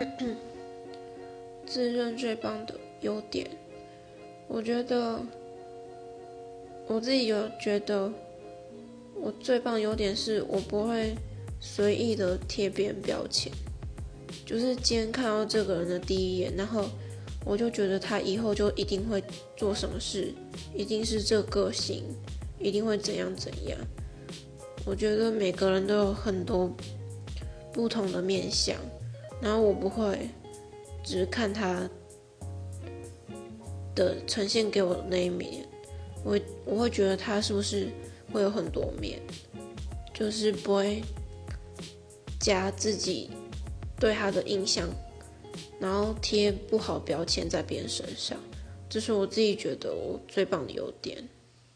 自认最棒的优点，我觉得我自己有觉得我最棒的优点是我不会随意的贴别人标签，就是今天看到这个人的第一眼，然后我就觉得他以后就一定会做什么事，一定是这个性，一定会怎样怎样。我觉得每个人都有很多不同的面相，然后我不会只是看他的呈现给我的那一面，我我会觉得他是不是会有很多面，就是不会加自己对他的印象，然后贴不好标签在别人身上，这是我自己觉得我最棒的优点。